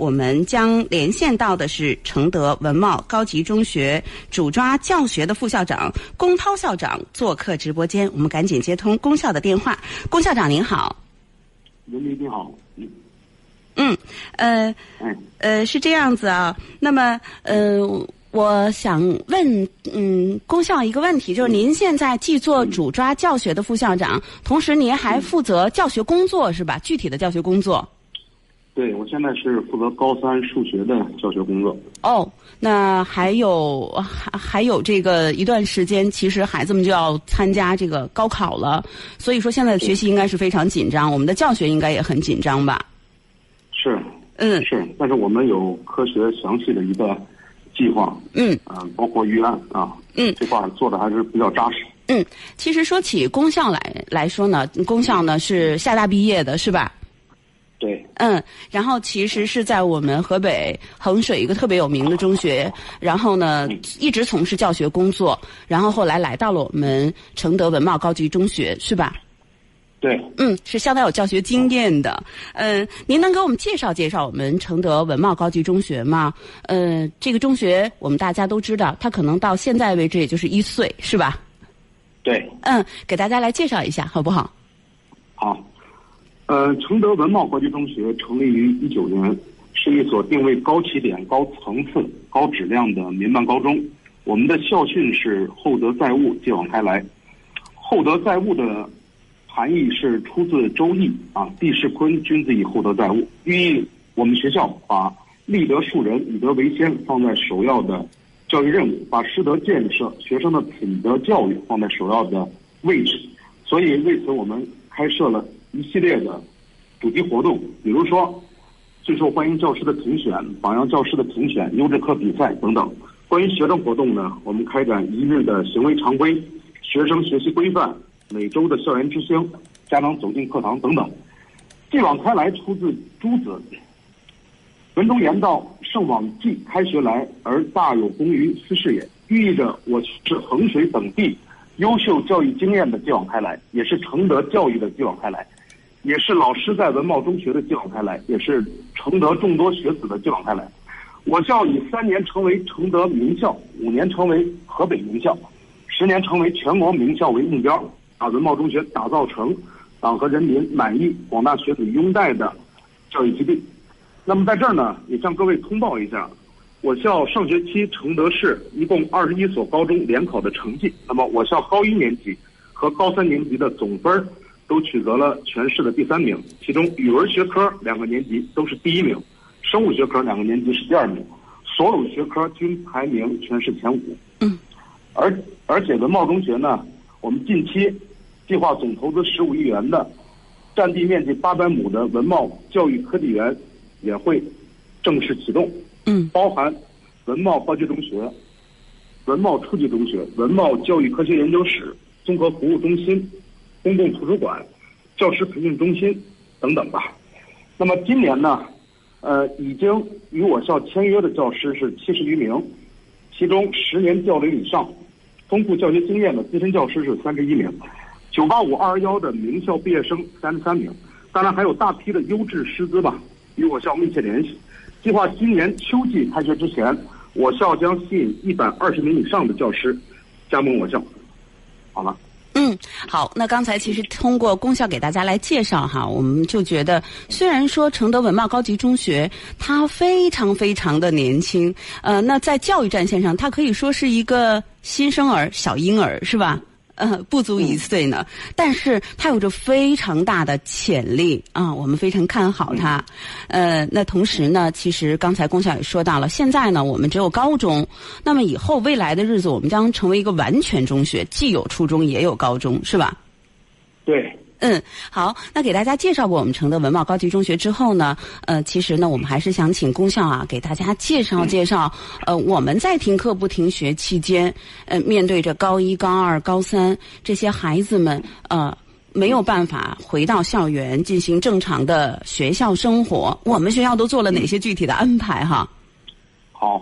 我们将连线到的是承德文茂高级中学主抓教学的副校长龚涛校长做客直播间，我们赶紧接通龚校的电话。龚校长您好，文明你好，嗯，呃，嗯，呃，是这样子啊。那么，呃，我想问，嗯，龚校一个问题，就是您现在既做主抓教学的副校长，同时您还负责教学工作是吧？具体的教学工作。对我现在是负责高三数学的教学工作。哦，那还有还还有这个一段时间，其实孩子们就要参加这个高考了，所以说现在的学习应该是非常紧张，我们的教学应该也很紧张吧？是，嗯是，但是我们有科学详细的一个计划，嗯啊、包括预案啊，嗯这块做的还是比较扎实。嗯，其实说起功效来来说呢，功效呢是厦大毕业的是吧？对，嗯，然后其实是在我们河北衡水一个特别有名的中学，然后呢一直从事教学工作，然后后来来到了我们承德文茂高级中学，是吧？对，嗯，是相当有教学经验的。嗯、您能给我们介绍介绍我们承德文茂高级中学吗？呃，这个中学我们大家都知道，它可能到现在为止也就是一岁，是吧？对，嗯，给大家来介绍一下好不好？好。呃，承德文茂国际中学成立于一九年，是一所定位高起点、高层次、高质量的民办高中。我们的校训是“厚德载物，继往开来”。厚德载物的含义是出自《周易》啊，“地势坤，君子以厚德载物”，寓意我们学校把立德树人、以德为先放在首要的教育任务，把师德建设、学生的品德教育放在首要的位置。所以为此，我们开设了一系列的主题活动，比如说最受欢迎教师的评选、榜样教师的评选、优质课比赛等等。关于学生活动呢，我们开展一日的行为常规、学生学习规范、每周的校园之星、家长走进课堂等等。继往开来出自朱子，文中言道：“圣往继开学来，而大有功于斯事也。”寓意着我是衡水等地优秀教育经验的继往开来，也是承德教育的继往开来，也是老师在文茂中学的继往开来，也是承德众多学子的继往开来。我校以三年成为承德名校，五年成为河北名校，十年成为全国名校为目标，把文茂中学打造成党和人民满意、广大学子拥戴的教育基地。那么在这儿呢，也向各位通报一下，我校上学期承德市一共二十一所高中联考的成绩。那么我校高一年级和高三年级的总分儿都取得了全市的第三名，其中语文学科两个年级都是第一名，生物学科两个年级是第二名，所有学科均排名全市前五。嗯，而而且文茂中学呢，我们近期计划总投资十五亿元的，占地面积八百亩的文茂教育科技园也会正式启动。嗯包含文茂高级中学、文茂初级中学、文茂教育科学研究室、综合服务中心、公共图书馆、教师培训中心等等吧。那么今年呢，呃，已经与我校签约的教师是七十余名，其中十年教龄以上、丰富教学经验的资深教师是三十一名，九八五二幺幺的名校毕业生三十三名，当然还有大批的优质师资吧，与我校密切联系。计划今年秋季开学之前，我校将吸引一百二十名以上的教师加盟我校。好了，嗯，好。那刚才其实通过功效给大家来介绍哈，我们就觉得，虽然说承德文茂高级中学它非常非常的年轻，呃，那在教育战线上，它可以说是一个新生儿、小婴儿，是吧？呃，不足一岁呢，但是他有着非常大的潜力啊，我们非常看好他。呃，那同时呢，其实刚才龚校也说到了，现在呢我们只有高中，那么以后未来的日子，我们将成为一个完全中学，既有初中也有高中，是吧？对，嗯，好，那给大家介绍过我们承德文茂高级中学之后呢，呃，其实呢，我们还是想请公校啊，给大家介绍介绍，呃，我们在停课不停学期间，呃，面对着高一、高二、高三这些孩子们，呃。没有办法回到校园进行正常的学校生活，我们学校都做了哪些具体的安排哈？好。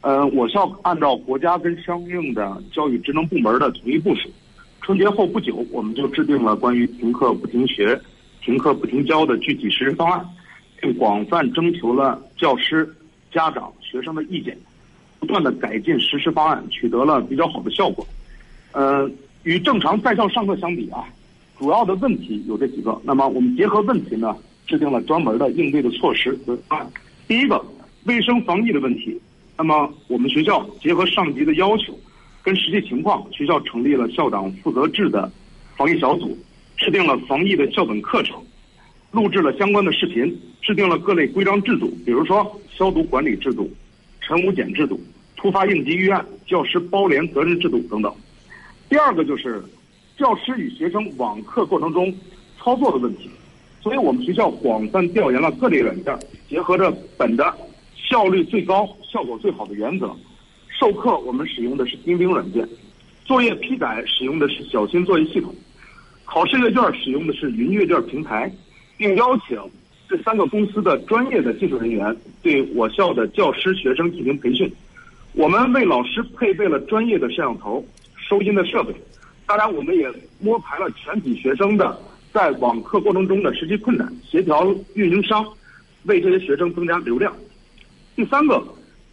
呃，我校按照国家跟相应的教育职能部门的统一部署，春节后不久，我们就制定了关于停课不停学、停课不停教的具体实施方案，并广泛征求了教师、家长、学生的意见，不断的改进实施方案，取得了比较好的效果。呃，与正常在校上课相比啊，主要的问题有这几个。那么我们结合问题呢，制定了专门的应对的措施和方案。第一个，卫生防疫的问题。那么我们学校结合上级的要求，跟实际情况，学校成立了校长负责制的防疫小组，制定了防疫的校本课程，录制了相关的视频，制定了各类规章制度，比如说消毒管理制度、晨午检制度、突发应急预案、教师包联责任制度等等。第二个就是教师与学生网课过程中操作的问题，所以我们学校广泛调研了各类软件，结合着本的效率最高、效果最好的原则，授课我们使用的是钉钉软件，作业批改使用的是小新作业系统，考试阅卷使用的是云阅卷平台，并邀请这三个公司的专业的技术人员对我校的教师、学生进行培训。我们为老师配备了专业的摄像头。收音的设备，当然我们也摸排了全体学生的在网课过程中的实际困难，协调运营商为这些学生增加流量。第三个，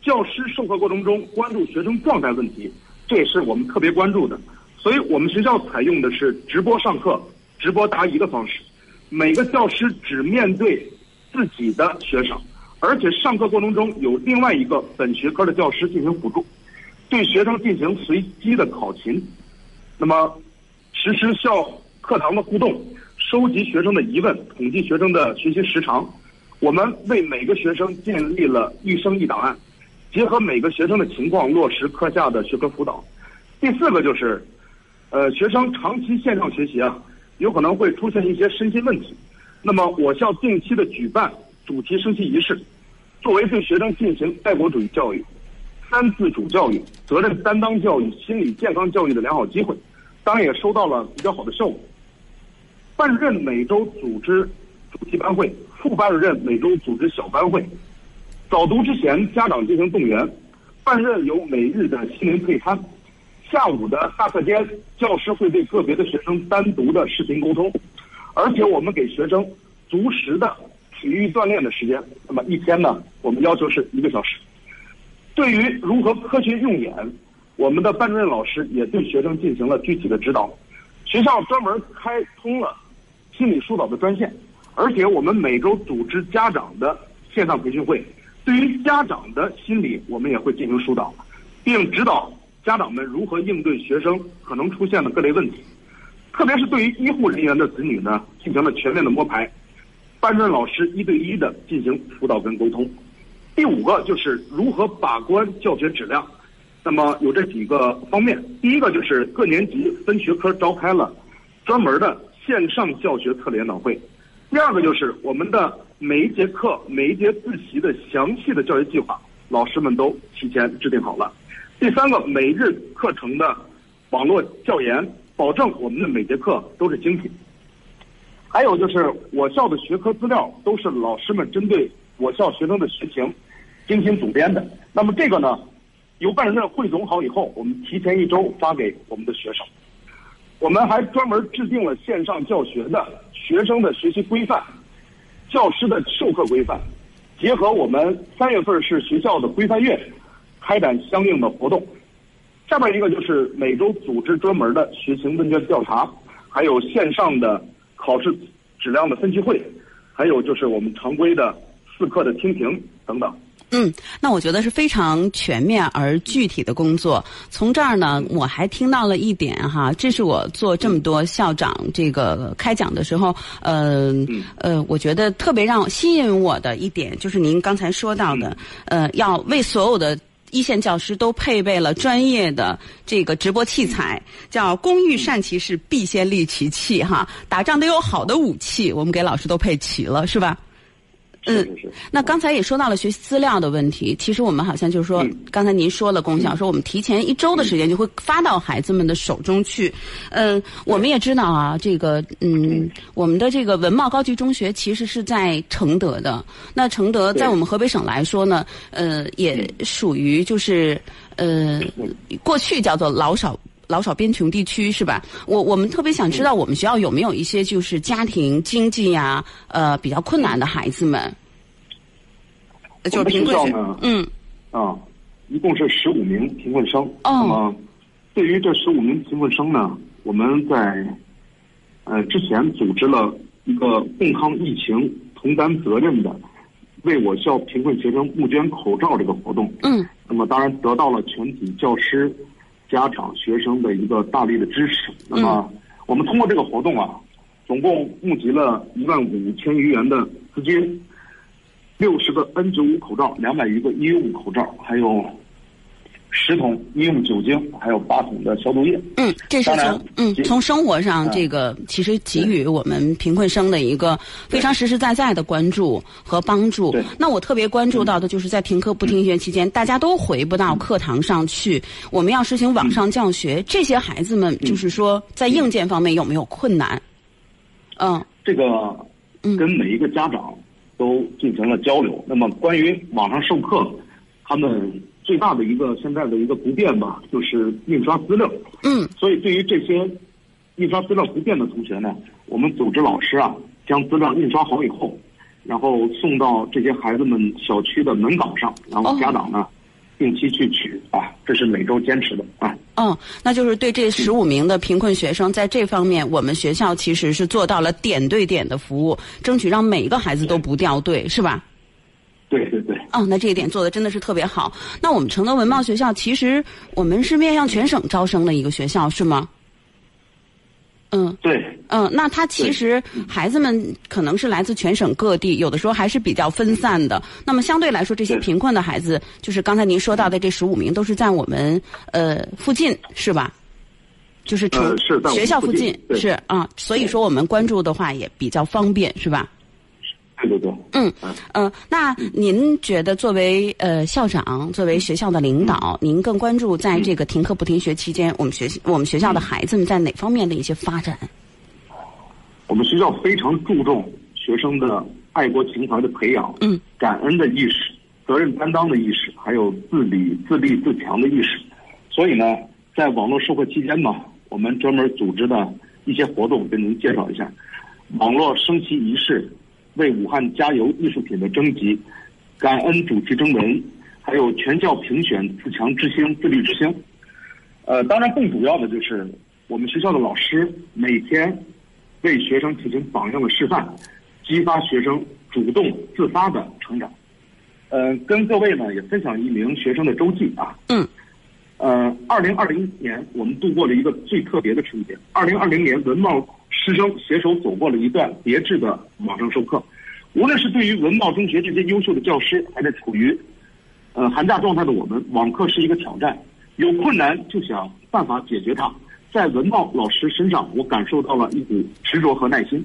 教师授课过程中关注学生状态问题，这也是我们特别关注的。所以我们学校采用的是直播上课、直播答疑的方式，每个教师只面对自己的学生，而且上课过程中有另外一个本学科的教师进行辅助。对学生进行随机的考勤，那么实施校课堂的互动，收集学生的疑问，统计学生的学习时长。我们为每个学生建立了一生一档案，结合每个学生的情况落实课下的学科辅导。第四个就是，呃，学生长期线上学习啊，有可能会出现一些身心问题。那么我校定期的举办主题升旗仪式，作为对学生进行爱国主义教育。三自主教育、责任担当教育、心理健康教育的良好机会，当然也收到了比较好的效果。班主任每周组织主题班会，副班主任每周组织小班会。早读之前，家长进行动员。班主任有每日的心灵配餐。下午的大课间，教师会对个别的学生单独的视频沟通，而且我们给学生足时的体育锻炼的时间。那么一天呢，我们要求是一个小时。对于如何科学用眼，我们的班主任老师也对学生进行了具体的指导。学校专门开通了心理疏导的专线，而且我们每周组织家长的线上培训会。对于家长的心理，我们也会进行疏导，并指导家长们如何应对学生可能出现的各类问题。特别是对于医护人员的子女呢，进行了全面的摸排，班主任老师一对一的进行辅导跟沟通。第五个就是如何把关教学质量，那么有这几个方面。第一个就是各年级分学科召开了专门的线上教学特例研讨会。第二个就是我们的每一节课、每一节自习的详细的教学计划，老师们都提前制定好了。第三个，每日课程的网络教研，保证我们的每节课都是精品。还有就是我校的学科资料都是老师们针对我校学生的学情。精心组编的，那么这个呢，由班主任汇总好以后，我们提前一周发给我们的学生。我们还专门制定了线上教学的学生的学习规范，教师的授课规范，结合我们三月份是学校的规范月，开展相应的活动。下面一个就是每周组织专门的学情问卷调查，还有线上的考试质量的分析会，还有就是我们常规的四课的听评等等。嗯，那我觉得是非常全面而具体的工作。从这儿呢，我还听到了一点哈，这是我做这么多校长这个开讲的时候，呃呃，我觉得特别让吸引我的一点，就是您刚才说到的，呃，要为所有的一线教师都配备了专业的这个直播器材，叫“工欲善其事，必先利其器”哈。打仗得有好的武器，我们给老师都配齐了，是吧？嗯，那刚才也说到了学习资料的问题。其实我们好像就是说，刚才您说了功效，说我们提前一周的时间就会发到孩子们的手中去。嗯，我们也知道啊，这个嗯，我们的这个文茂高级中学其实是在承德的。那承德在我们河北省来说呢，呃，也属于就是呃，过去叫做老少老少边穷地区是吧？我我们特别想知道，我们学校有没有一些就是家庭经济呀呃比较困难的孩子们。就是贫困学呢，嗯，啊，一共是十五名贫困生。哦。那么，对于这十五名贫困生呢，我们在呃之前组织了一个共抗疫情、同担责任的为我校贫困学生募捐口罩这个活动。嗯。那么，当然得到了全体教师、家长、学生的一个大力的支持。那么，我们通过这个活动啊，总共募集了一万五千余元的资金，六十个 N 九五口罩，两百余个医用口罩，还有十桶医用酒精，还有八桶的消毒液。嗯，这是从嗯从生活上这个其实给予我们贫困生的一个非常实实在在的关注和帮助对。那我特别关注到的就是在停课不停学期间，大家都回不到课堂上去，我们要实行网上教学，这些孩子们就是说在硬件方面有没有困难？嗯这个嗯跟每一个家长都进行了交流。那么关于网上授课，他们最大的一个现在的一个不便吧，就是印刷资料。嗯所以对于这些印刷资料不便的同学呢，我们组织老师啊，将资料印刷好以后，然后送到这些孩子们小区的门岗上，然后哦家长呢、定期去取啊，这是每周坚持的啊。嗯，那就是对这十五名的贫困学生，在这方面，我们学校其实是做到了点对点的服务，争取让每一个孩子都不掉队，是吧？对对对，哦，那这一点做的真的是特别好。那我们承德文贸学校，其实我们是面向全省招生的一个学校，是吗？嗯对，嗯，那他其实孩子们可能是来自全省各地，有的时候还是比较分散的。那么相对来说，这些贫困的孩子，就是刚才您说到的这十五名，都是在我们呃附近，是吧？就是城、呃是在我们学校附附近是啊，所以说我们关注的话也比较方便，是吧？对对对。嗯嗯呃，那您觉得作为呃校长，作为学校的领导，您更关注在这个停课不停学期间，我们学我们学校的孩子们在哪方面的一些发展？我们学校非常注重学生的爱国情怀的培养，嗯，感恩的意识、责任担当的意识，还有自理、自立、自强的意识。所以呢，在网络授课期间嘛，我们专门组织的一些活动，跟您介绍一下：网络升旗仪式、为武汉加油艺术品的征集、感恩主题征文，还有全校评选自强之星、自律之星。呃，当然更主要的就是我们学校的老师每天为学生进行榜样的示范，激发学生主动自发的成长。呃，跟各位呢也分享一名学生的周记啊。嗯。呃，二零二零年我们度过了一个最特别的春节。二零二零年，文茂师生携手走过了一段别致的网上授课。无论是对于文茂中学这些优秀的教师，还是处于呃寒假状态的我们，网课是一个挑战。有困难就想办法解决它。在文茂老师身上，我感受到了一股执着和耐心。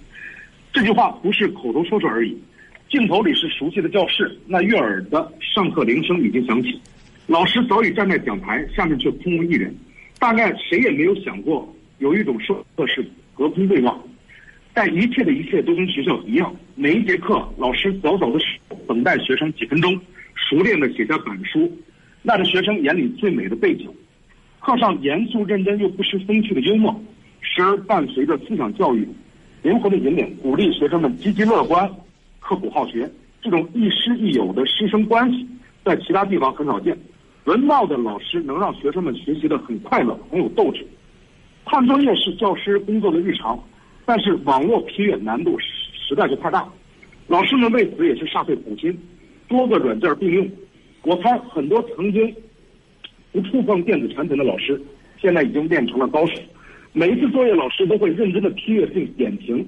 这句话不是口头说说而已，镜头里是熟悉的教室，那悦耳的上课铃声已经响起，老师早已站在讲台，下面却空无一人。大概谁也没有想过，有一种授课是隔空对望，但一切的一切都跟学校一样，每一节课，老师早早的等待学生几分钟，熟练的写下板书，那是学生眼里最美的背景。课上严肃认真又不失风趣的幽默，时而伴随着思想教育，灵活的引领，鼓励学生们积极乐观、刻苦好学。这种亦师亦友的师生关系，在其他地方很少见。文茂的老师能让学生们学习的很快乐，很有斗志。看作业是教师工作的日常，但是网络批阅难度实在是太大，老师们为此也是煞费苦心，多个软件并用。我猜很多曾经不触碰电子产品的老师，现在已经练成了高手。每一次作业，老师都会认真的批阅并点评，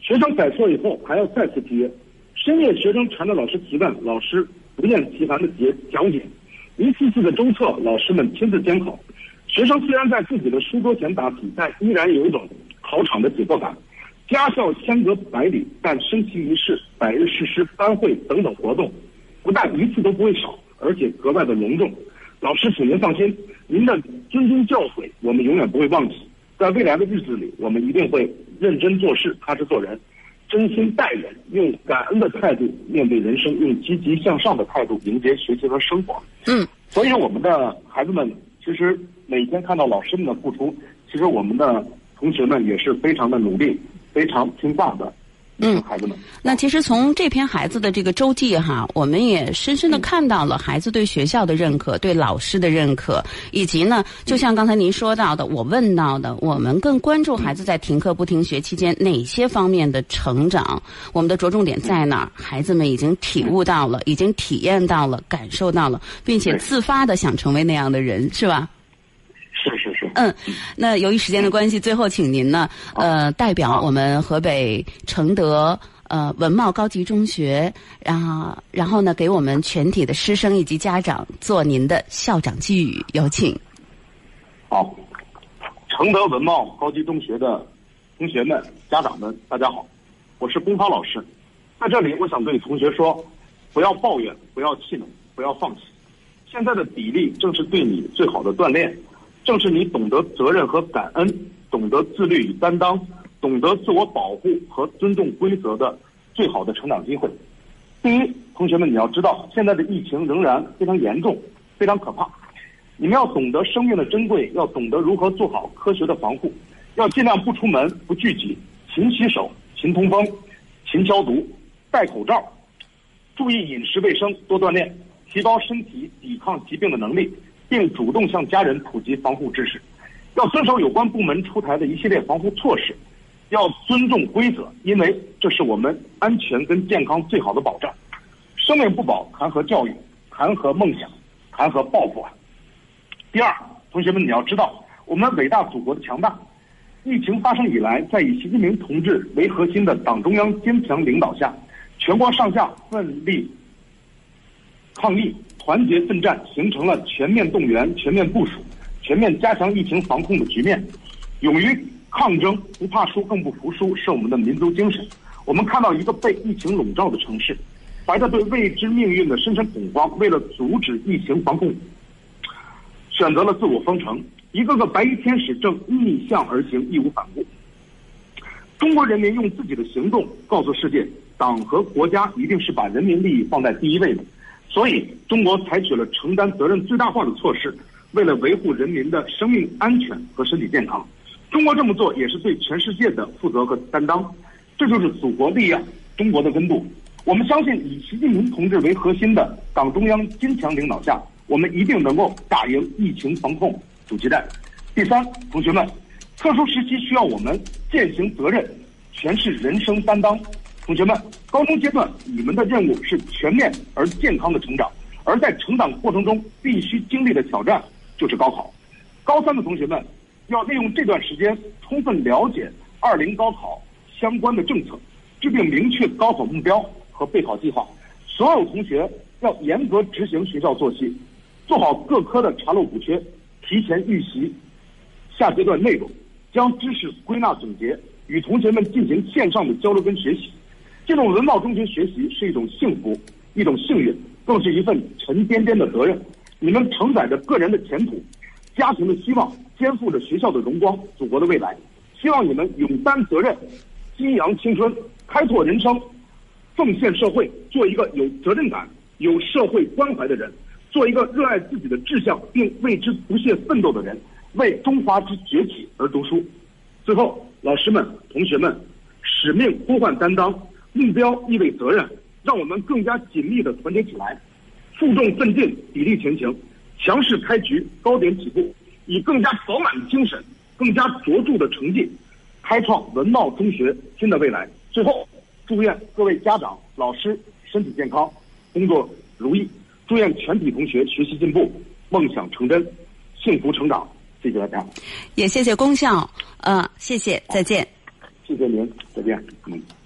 学生改错以后还要再次批阅。深夜学生缠着老师提问，老师不厌其烦的解讲解。一次次的周测，老师们亲自监考。学生虽然在自己的书桌前答题，但依然有一种考场的紧迫感。家校相隔百里，但升旗仪式、百日誓师班会等等活动，不但一次都不会少，而且格外的隆重。老师，请您放心，您的谆谆教诲我们永远不会忘记。在未来的日子里，我们一定会认真做事，踏实做人，真心待人，用感恩的态度面对人生，用积极向上的态度迎接学习和生活。嗯，所以我们的孩子们其实每天看到老师们的付出，其实我们的同学们也是非常的努力，非常听话的，嗯，孩子们。那其实从这篇孩子的这个周记哈，我们也深深的看到了孩子对学校的认可，对老师的认可，以及呢，就像刚才您说到的，我问到的，我们更关注孩子在停课不停学期间哪些方面的成长，我们的着重点在哪儿？孩子们已经体悟到了，已经体验到了，感受到了，并且自发的想成为那样的人，是吧？嗯，那由于时间的关系，最后请您呢，呃，代表我们河北承德呃文茂高级中学，然后然后呢，给我们全体的师生以及家长做您的校长寄语，有请。好，承德文茂高级中学的同学们、家长们，大家好，我是龚涛老师，在这里我想对同学说，不要抱怨，不要气馁，不要放弃，现在的砥砺正是对你最好的锻炼。正是你懂得责任和感恩，懂得自律与担当，懂得自我保护和尊重规则的最好的成长机会。第一，同学们，你要知道，现在的疫情仍然非常严重，非常可怕。你们要懂得生命的珍贵，要懂得如何做好科学的防护，要尽量不出门、不聚集，勤洗手、勤通风、勤消毒、戴口罩，注意饮食卫生，多锻炼，提高身体抵抗疾病的能力。并主动向家人普及防护知识，要遵守有关部门出台的一系列防护措施，要尊重规则，因为这是我们安全跟健康最好的保障。生命不保，谈何教育？谈何梦想？谈何抱负啊？第二，同学们，你要知道，我们伟大祖国的强大。疫情发生以来，在以习近平同志为核心的党中央坚强领导下，全国上下奋力抗疫。团结奋战，形成了全面动员、全面部署、全面加强疫情防控的局面。勇于抗争，不怕输，更不服输，是我们的民族精神。我们看到一个被疫情笼罩的城市，怀着对未知命运的深深恐慌，为了阻止疫情防控，选择了自我封城。一个个白衣天使正逆向而行，义无反顾。中国人民用自己的行动告诉世界，党和国家一定是把人民利益放在第一位的。所以，中国采取了承担责任最大化的措施，为了维护人民的生命安全和身体健康。中国这么做也是对全世界的负责和担当。这就是祖国力量，中国的温度。我们相信，以习近平同志为核心的党中央坚强领导下，我们一定能够打赢疫情防控阻击战。第三，同学们，特殊时期需要我们践行责任，诠释人生担当。同学们，高中阶段你们的任务是全面而健康的成长，而在成长过程中必须经历的挑战就是高考。高三的同学们要利用这段时间充分了解二零高考相关的政策，制定明确高考目标和备考计划。所有同学要严格执行学校作息，做好各科的查漏补缺，提前预习下阶段内容，将知识归纳总结，与同学们进行线上的交流跟学习。进入文茂中学学习是一种幸福，一种幸运，更是一份沉甸甸的责任。你们承载着个人的前途、家庭的希望，肩负着学校的荣光、祖国的未来。希望你们勇担责任，激扬青春，开拓人生，奉献社会，做一个有责任感、有社会关怀的人，做一个热爱自己的志向并为之不懈奋斗的人，为中华之崛起而读书。最后，老师们、同学们，使命呼唤担当。目标意味责任，让我们更加紧密的团结起来，负重奋进，砥砺前行，强势开局，高点起步，以更加饱满的精神，更加卓著的成绩，开创文茂中学新的未来。最后，祝愿各位家长、老师身体健康，工作如意；祝愿全体同学学习进步，梦想成真，幸福成长。谢谢大家，也谢谢功校，呃，谢谢，再见。谢谢您，再见，嗯。